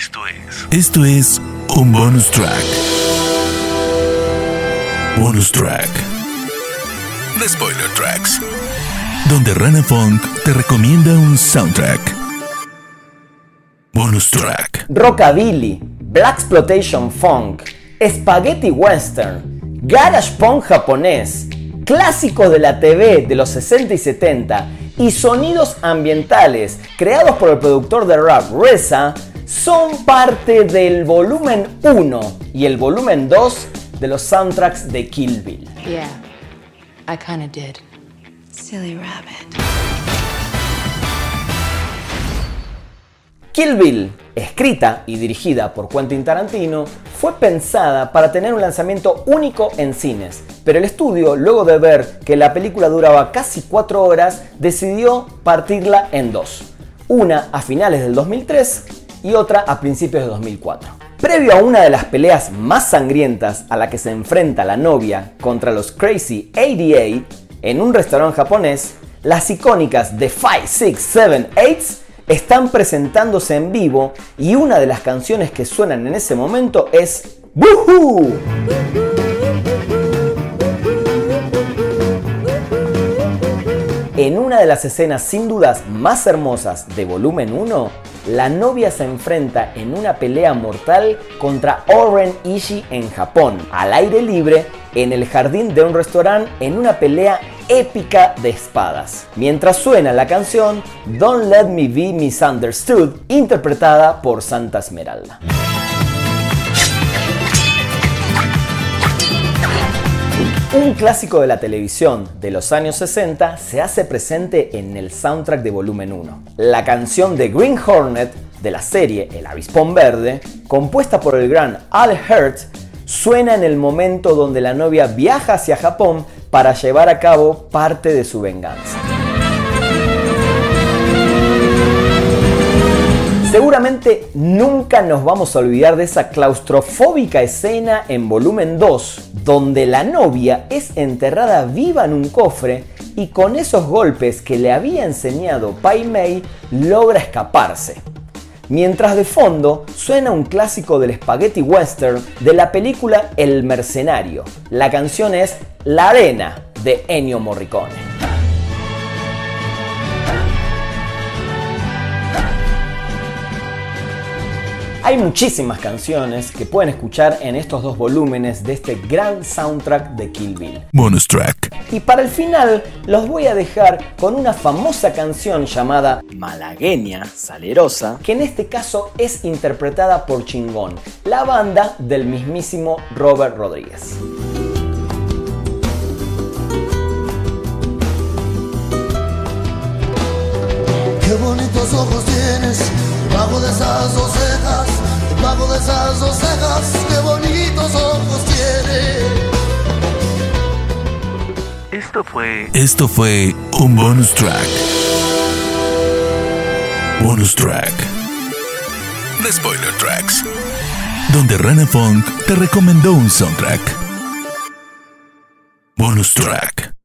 Esto es. Esto es un bonus track. Bonus track. The Spoiler Tracks. Donde Rana Funk te recomienda un soundtrack. Bonus track. Rockabilly, Black Exploitation Funk, Spaghetti Western, Garage Punk japonés, clásicos de la TV de los 60 y 70 y sonidos ambientales creados por el productor de rap Reza son parte del volumen 1 y el volumen 2 de los soundtracks de Kill Bill. Yeah, I kinda did. Silly rabbit. Kill Bill, escrita y dirigida por Quentin Tarantino, fue pensada para tener un lanzamiento único en cines, pero el estudio, luego de ver que la película duraba casi 4 horas, decidió partirla en dos. Una a finales del 2003 y otra a principios de 2004. Previo a una de las peleas más sangrientas a la que se enfrenta la novia contra los Crazy 88 en un restaurante japonés, las icónicas The 5, 6, 7, 8 están presentándose en vivo y una de las canciones que suenan en ese momento es ¡Woohoo! En una de las escenas sin dudas más hermosas de volumen 1, la novia se enfrenta en una pelea mortal contra Oren Ishii en Japón, al aire libre, en el jardín de un restaurante en una pelea épica de espadas. Mientras suena la canción Don't Let Me Be Misunderstood, interpretada por Santa Esmeralda. Un clásico de la televisión de los años 60 se hace presente en el soundtrack de volumen 1. La canción de Green Hornet de la serie El Avispón Verde, compuesta por el gran Al Hurt, suena en el momento donde la novia viaja hacia Japón para llevar a cabo parte de su venganza. Seguramente nunca nos vamos a olvidar de esa claustrofóbica escena en volumen 2, donde la novia es enterrada viva en un cofre y con esos golpes que le había enseñado Pai Mei logra escaparse. Mientras de fondo suena un clásico del spaghetti western de la película El Mercenario. La canción es La Arena de Ennio Morricone. Hay muchísimas canciones que pueden escuchar en estos dos volúmenes de este gran soundtrack de Kill Bill. Bonus track. Y para el final los voy a dejar con una famosa canción llamada Malagueña Salerosa, que en este caso es interpretada por Chingón, la banda del mismísimo Robert Rodríguez. Qué bonitos ojos tienes, debajo de esas dos debajo de esas dos cejas, qué bonitos ojos tienes. Esto fue. Esto fue un bonus track. Bonus track. The Spoiler Tracks. Donde Rana Funk te recomendó un soundtrack. Bonus track.